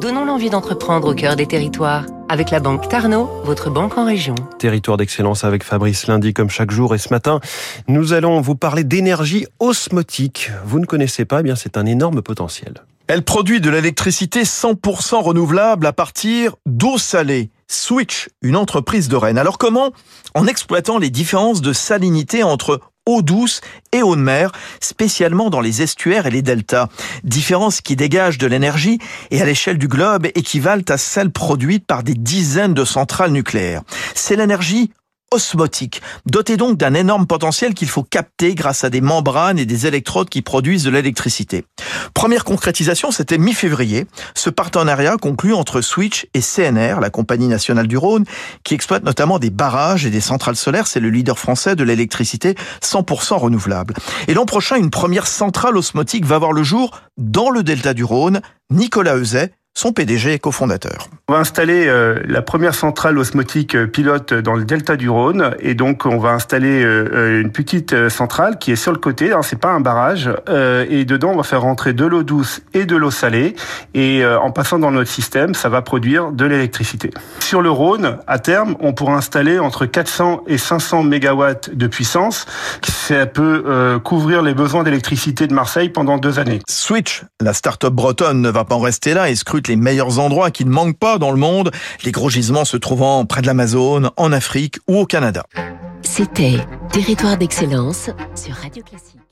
Donnons l'envie d'entreprendre au cœur des territoires. Avec la banque Tarno, votre banque en région. Territoire d'excellence avec Fabrice lundi comme chaque jour. Et ce matin, nous allons vous parler d'énergie osmotique. Vous ne connaissez pas, eh bien c'est un énorme potentiel. Elle produit de l'électricité 100% renouvelable à partir d'eau salée. Switch, une entreprise de Rennes. Alors comment? En exploitant les différences de salinité entre eau douce et eau de mer, spécialement dans les estuaires et les deltas. Différences qui dégagent de l'énergie et à l'échelle du globe équivalent à celles produites par des dizaines de centrales nucléaires. C'est l'énergie osmotique, doté donc d'un énorme potentiel qu'il faut capter grâce à des membranes et des électrodes qui produisent de l'électricité. Première concrétisation, c'était mi-février, ce partenariat conclu entre Switch et CNR, la compagnie nationale du Rhône, qui exploite notamment des barrages et des centrales solaires, c'est le leader français de l'électricité 100% renouvelable. Et l'an prochain, une première centrale osmotique va voir le jour dans le delta du Rhône. Nicolas Euzet, son PDG et cofondateur. On va installer euh, la première centrale osmotique euh, pilote dans le delta du Rhône et donc on va installer euh, une petite centrale qui est sur le côté, hein, c'est pas un barrage et dedans on va faire rentrer de l'eau douce et de l'eau salée et en passant dans notre système, ça va produire de l'électricité. Sur le Rhône, à terme, on pourra installer entre 400 et 500 mégawatts de puissance, ça peut couvrir les besoins d'électricité de Marseille pendant deux années. Switch, la start-up bretonne ne va pas en rester là et scrute les meilleurs endroits qui ne manquent pas dans le monde, les gros gisements se trouvant près de l'Amazone, en Afrique ou au Canada. C'était Territoire d'excellence sur Radio Classique.